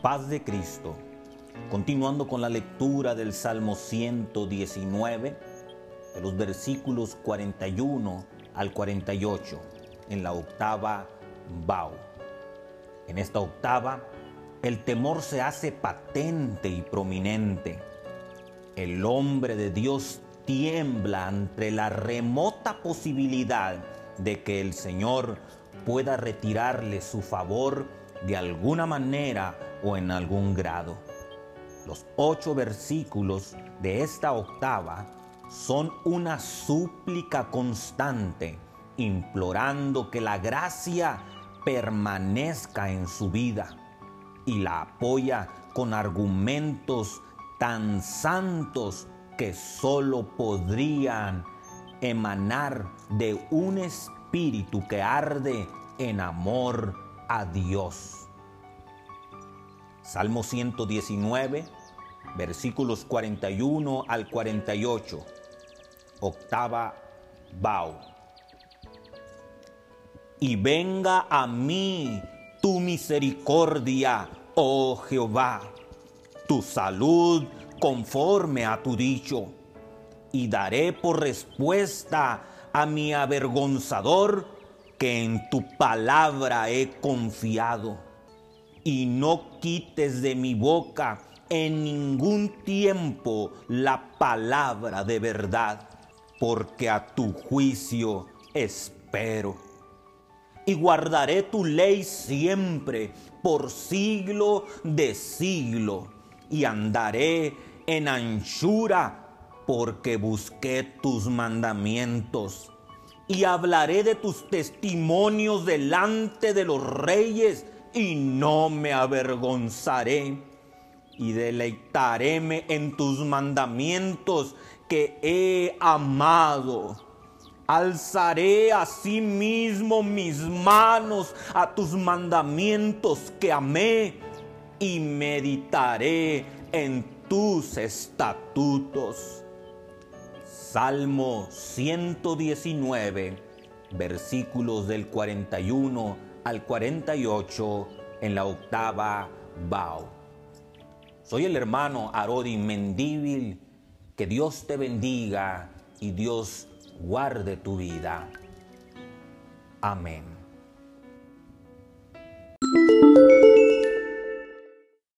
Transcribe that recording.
paz de Cristo. Continuando con la lectura del Salmo 119, de los versículos 41 al 48, en la octava Bau. En esta octava, el temor se hace patente y prominente. El hombre de Dios tiembla ante la remota posibilidad de que el Señor pueda retirarle su favor de alguna manera o en algún grado. Los ocho versículos de esta octava son una súplica constante, implorando que la gracia permanezca en su vida y la apoya con argumentos tan santos que sólo podrían emanar de un espíritu que arde en amor a Dios. Salmo 119, versículos 41 al 48, octava Bau. Y venga a mí tu misericordia, oh Jehová, tu salud conforme a tu dicho, y daré por respuesta a mi avergonzador que en tu palabra he confiado. Y no quites de mi boca en ningún tiempo la palabra de verdad, porque a tu juicio espero. Y guardaré tu ley siempre, por siglo de siglo, y andaré en anchura, porque busqué tus mandamientos. Y hablaré de tus testimonios delante de los reyes, y no me avergonzaré. Y deleitaréme en tus mandamientos que he amado. Alzaré asimismo mis manos a tus mandamientos que amé y meditaré en tus estatutos. Salmo 119, versículos del 41 al 48 en la octava Bao. Soy el hermano Arodi Mendíbil. Que Dios te bendiga y Dios guarde tu vida. Amén.